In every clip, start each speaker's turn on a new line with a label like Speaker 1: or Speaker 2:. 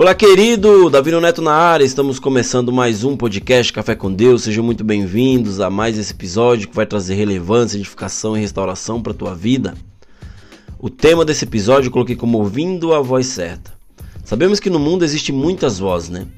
Speaker 1: Olá, querido! Davi Neto na área, estamos começando mais um podcast Café com Deus. Sejam muito bem-vindos a mais esse episódio que vai trazer relevância, edificação e restauração para a tua vida. O tema desse episódio eu coloquei como ouvindo a voz certa. Sabemos que no mundo existe muitas vozes, né?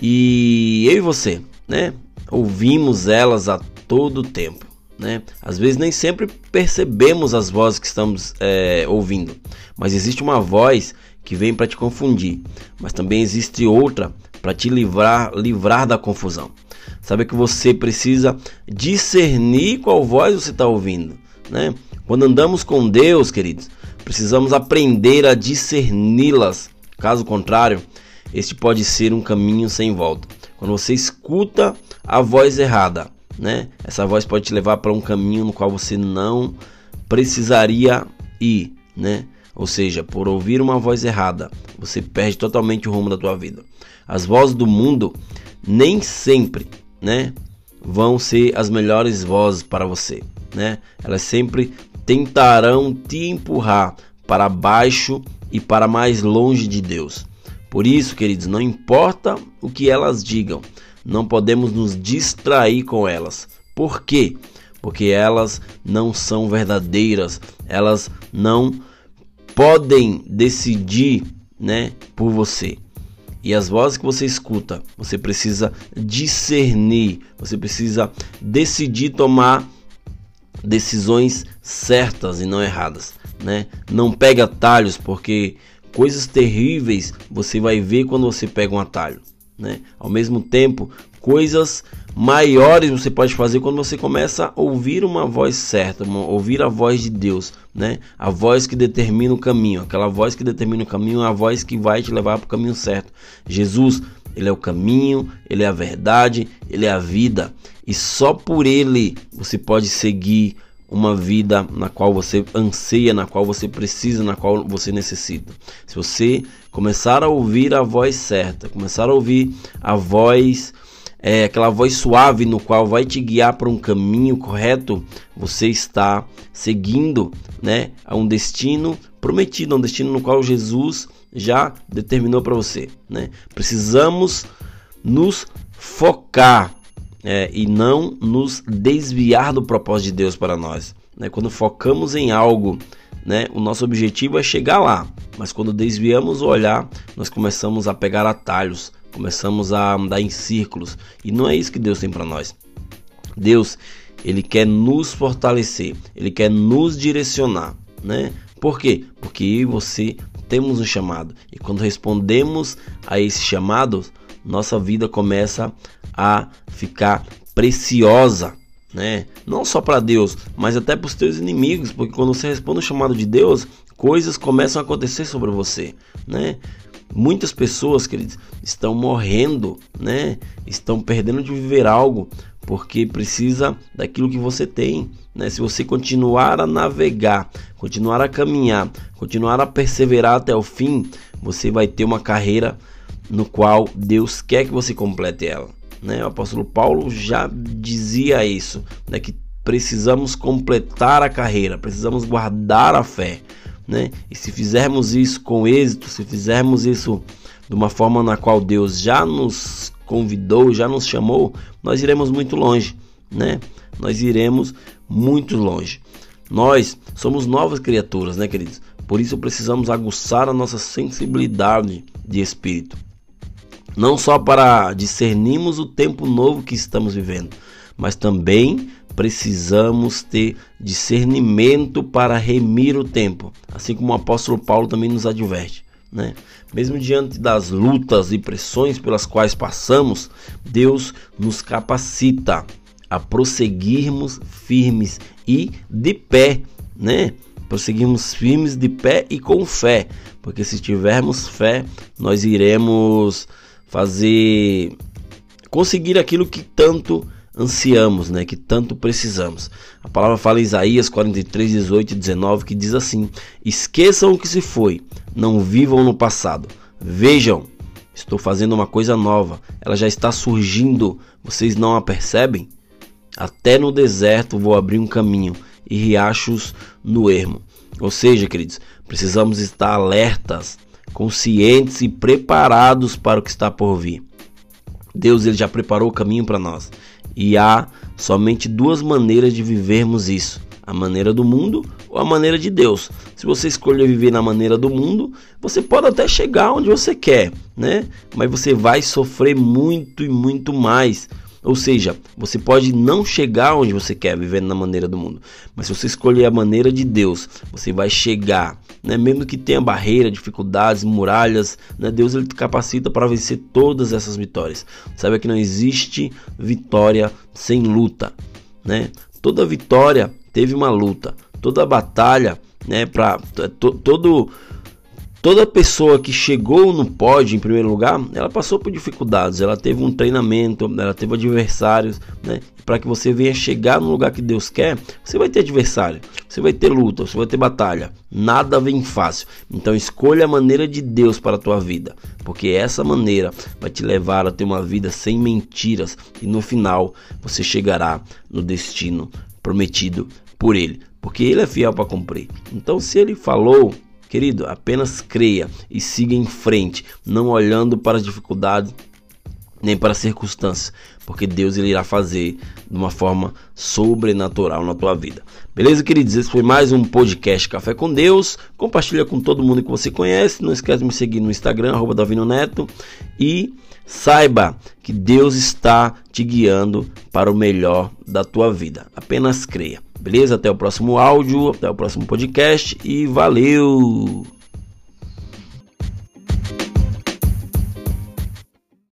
Speaker 1: E eu e você, né? Ouvimos elas a todo tempo, né? Às vezes nem sempre percebemos as vozes que estamos é, ouvindo, mas existe uma voz que vem para te confundir, mas também existe outra para te livrar, livrar da confusão. Sabe que você precisa discernir qual voz você está ouvindo, né? Quando andamos com Deus, queridos, precisamos aprender a discerni-las. Caso contrário, este pode ser um caminho sem volta. Quando você escuta a voz errada, né? Essa voz pode te levar para um caminho no qual você não precisaria ir, né? Ou seja, por ouvir uma voz errada, você perde totalmente o rumo da tua vida. As vozes do mundo nem sempre, né, vão ser as melhores vozes para você, né? Elas sempre tentarão te empurrar para baixo e para mais longe de Deus. Por isso, queridos, não importa o que elas digam, não podemos nos distrair com elas. Por quê? Porque elas não são verdadeiras, elas não podem decidir, né, por você. E as vozes que você escuta, você precisa discernir, você precisa decidir tomar decisões certas e não erradas, né? Não pega atalhos, porque coisas terríveis você vai ver quando você pega um atalho, né? Ao mesmo tempo, coisas maiores você pode fazer quando você começa a ouvir uma voz certa, ouvir a voz de Deus, né? A voz que determina o caminho, aquela voz que determina o caminho é a voz que vai te levar para o caminho certo. Jesus, ele é o caminho, ele é a verdade, ele é a vida, e só por ele você pode seguir uma vida na qual você anseia, na qual você precisa, na qual você necessita. Se você começar a ouvir a voz certa, começar a ouvir a voz é, aquela voz suave no qual vai te guiar para um caminho correto, você está seguindo, né, a um destino prometido, um destino no qual Jesus já determinou para você, né? Precisamos nos focar é, e não nos desviar do propósito de Deus para nós. Né? Quando focamos em algo, né, o nosso objetivo é chegar lá, mas quando desviamos o olhar, nós começamos a pegar atalhos, começamos a andar em círculos e não é isso que Deus tem para nós. Deus, ele quer nos fortalecer, ele quer nos direcionar, né? Por quê? Porque eu e você temos um chamado e quando respondemos a esse chamado, nossa vida começa a ficar preciosa, né? Não só para Deus, mas até para os teus inimigos, porque quando você responde o chamado de Deus, coisas começam a acontecer sobre você, né? Muitas pessoas, queridos, estão morrendo, né? Estão perdendo de viver algo porque precisa daquilo que você tem, né? Se você continuar a navegar, continuar a caminhar, continuar a perseverar até o fim, você vai ter uma carreira no qual Deus quer que você complete ela, né? O apóstolo Paulo já dizia isso, né? Que precisamos completar a carreira, precisamos guardar a fé né? E se fizermos isso com êxito, se fizermos isso de uma forma na qual Deus já nos convidou, já nos chamou, nós iremos muito longe, né? Nós iremos muito longe. Nós somos novas criaturas, né, queridos? Por isso precisamos aguçar a nossa sensibilidade de espírito. Não só para discernirmos o tempo novo que estamos vivendo, mas também precisamos ter discernimento para remir o tempo, assim como o apóstolo Paulo também nos adverte. Né? Mesmo diante das lutas e pressões pelas quais passamos, Deus nos capacita a prosseguirmos firmes e de pé, né? Prosseguirmos firmes de pé e com fé, porque se tivermos fé, nós iremos fazer conseguir aquilo que tanto ansiamos, né, que tanto precisamos. A palavra fala em Isaías 43, 18 e 19 que diz assim: Esqueçam o que se foi, não vivam no passado. Vejam, estou fazendo uma coisa nova, ela já está surgindo, vocês não a percebem? Até no deserto vou abrir um caminho e riachos no ermo. Ou seja, queridos, precisamos estar alertas conscientes e preparados para o que está por vir. Deus ele já preparou o caminho para nós. E há somente duas maneiras de vivermos isso: a maneira do mundo ou a maneira de Deus. Se você escolher viver na maneira do mundo, você pode até chegar onde você quer, né? Mas você vai sofrer muito e muito mais. Ou seja, você pode não chegar onde você quer vivendo na maneira do mundo, mas se você escolher a maneira de Deus, você vai chegar, né? Mesmo que tenha barreira, dificuldades, muralhas, né? Deus ele te capacita para vencer todas essas vitórias. Sabe que não existe vitória sem luta, né? Toda vitória teve uma luta, toda batalha, né? Para todo Toda pessoa que chegou no pódio em primeiro lugar, ela passou por dificuldades, ela teve um treinamento, ela teve adversários, né? Para que você venha chegar no lugar que Deus quer, você vai ter adversário, você vai ter luta, você vai ter batalha. Nada vem fácil. Então escolha a maneira de Deus para a tua vida, porque essa maneira vai te levar a ter uma vida sem mentiras e no final você chegará no destino prometido por ele, porque ele é fiel para cumprir. Então se ele falou, Querido, apenas creia e siga em frente, não olhando para as dificuldades nem para as circunstâncias, porque Deus ele irá fazer de uma forma sobrenatural na tua vida. Beleza, queridos? Esse foi mais um podcast Café com Deus. Compartilha com todo mundo que você conhece. Não esquece de me seguir no Instagram, arroba Davino Neto. E saiba que Deus está te guiando para o melhor da tua vida. Apenas creia. Beleza? Até o próximo áudio, até o próximo podcast e valeu!